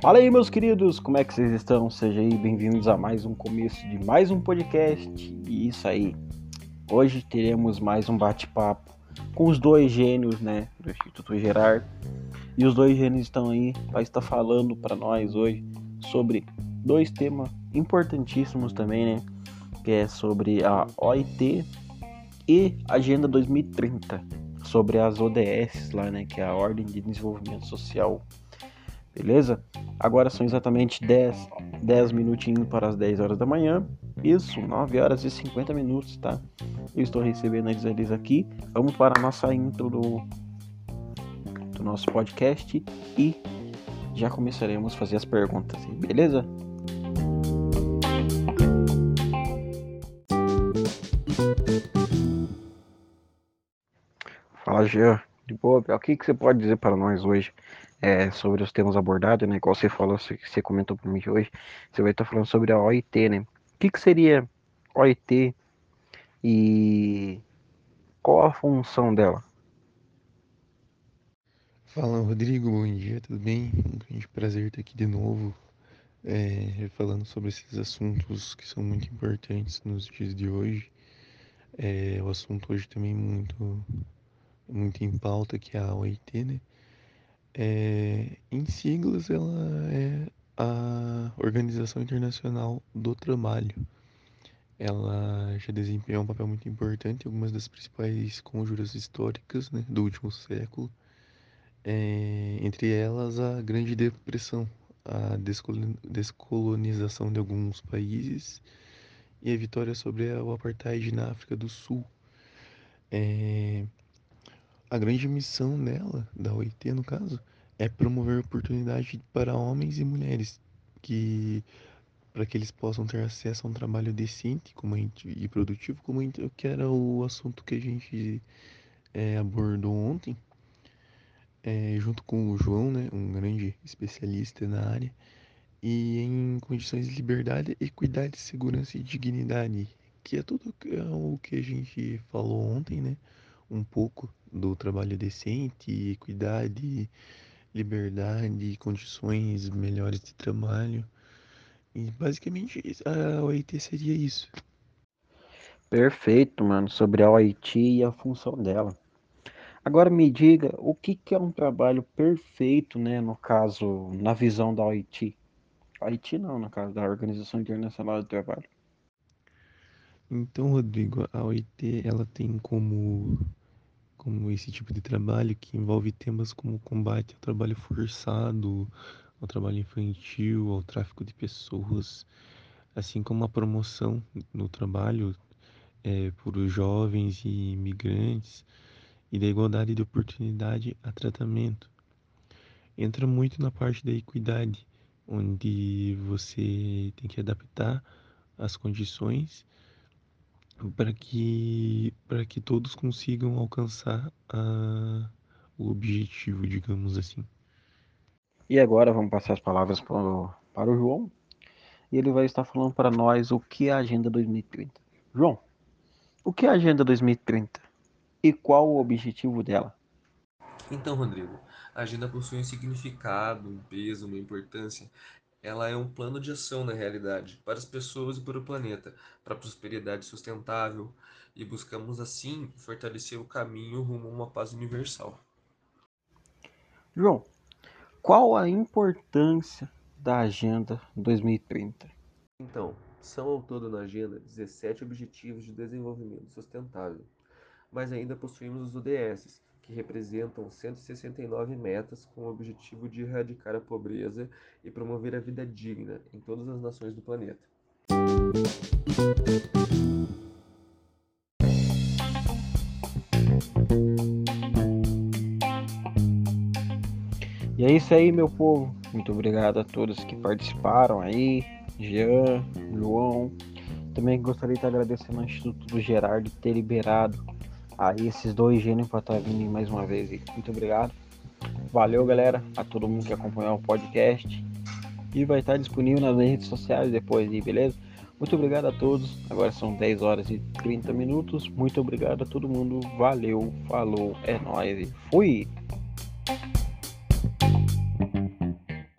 Fala aí, meus queridos, como é que vocês estão? Sejam aí bem-vindos a mais um começo de mais um podcast. E isso aí, hoje teremos mais um bate-papo com os dois gênios, né, do Instituto Gerard. E os dois gênios estão aí para estar falando para nós hoje sobre dois temas importantíssimos também, né, que é sobre a OIT e Agenda 2030, sobre as ODS lá, né, que é a Ordem de Desenvolvimento Social beleza? Agora são exatamente 10, 10 minutinhos para as 10 horas da manhã. Isso, 9 horas e 50 minutos, tá? Eu estou recebendo eles, eles aqui. Vamos para a nossa intro do, do nosso podcast e já começaremos a fazer as perguntas, beleza? Fala, Jean. De boa, o que, que você pode dizer para nós hoje é, sobre os temas abordados, né? Igual você falou, você, comentou para mim hoje, você vai estar falando sobre a OIT, né? O que, que seria OIT e qual a função dela? Fala, Rodrigo, bom dia, tudo bem? Um grande prazer estar aqui de novo, é, falando sobre esses assuntos que são muito importantes nos dias de hoje. É, o assunto hoje também muito, muito em pauta, que é a OIT, né? É, em siglas, ela é a Organização Internacional do Trabalho. Ela já desempenhou um papel muito importante em algumas das principais conjuras históricas né, do último século, é, entre elas a Grande Depressão, a descolonização de alguns países e a vitória sobre o apartheid na África do Sul. É, a grande missão dela, da OIT no caso, é promover oportunidade para homens e mulheres que para que eles possam ter acesso a um trabalho decente como gente, e produtivo, como gente, que era o assunto que a gente é, abordou ontem, é, junto com o João, né, um grande especialista na área, e em condições de liberdade, equidade, segurança e dignidade, que é tudo é o que a gente falou ontem, né, um pouco do trabalho decente, equidade, liberdade, condições melhores de trabalho. E basicamente a OIT seria isso. Perfeito, mano, sobre a OIT e a função dela. Agora me diga, o que, que é um trabalho perfeito, né, no caso, na visão da OIT? OIT não, no caso da Organização Internacional do Trabalho. Então, Rodrigo, a OIT ela tem como como esse tipo de trabalho que envolve temas como combate ao trabalho forçado, ao trabalho infantil, ao tráfico de pessoas, assim como a promoção no trabalho é, por jovens e imigrantes e da igualdade de oportunidade a tratamento. Entra muito na parte da equidade, onde você tem que adaptar as condições para que para que todos consigam alcançar a, o objetivo, digamos assim. E agora vamos passar as palavras para o, para o João e ele vai estar falando para nós o que é a Agenda 2030. João, o que é a Agenda 2030 e qual o objetivo dela? Então, Rodrigo, a agenda possui um significado, um peso, uma importância ela é um plano de ação na realidade, para as pessoas e para o planeta, para a prosperidade sustentável, e buscamos assim fortalecer o caminho rumo a uma paz universal. João, qual a importância da Agenda 2030? Então, são ao todo na agenda 17 Objetivos de Desenvolvimento Sustentável, mas ainda possuímos os ODS, que representam 169 metas com o objetivo de erradicar a pobreza e promover a vida digna em todas as nações do planeta. E é isso aí, meu povo. Muito obrigado a todos que participaram aí, Jean, João. Também gostaria de agradecer ao Instituto do Gerardo ter liberado aí esses dois gênios para estar tá vindo mais uma vez. Muito obrigado. Valeu, galera, a todo mundo que acompanhou o podcast. E vai estar disponível nas redes sociais depois, beleza? Muito obrigado a todos. Agora são 10 horas e 30 minutos. Muito obrigado a todo mundo. Valeu, falou, é nóis e fui!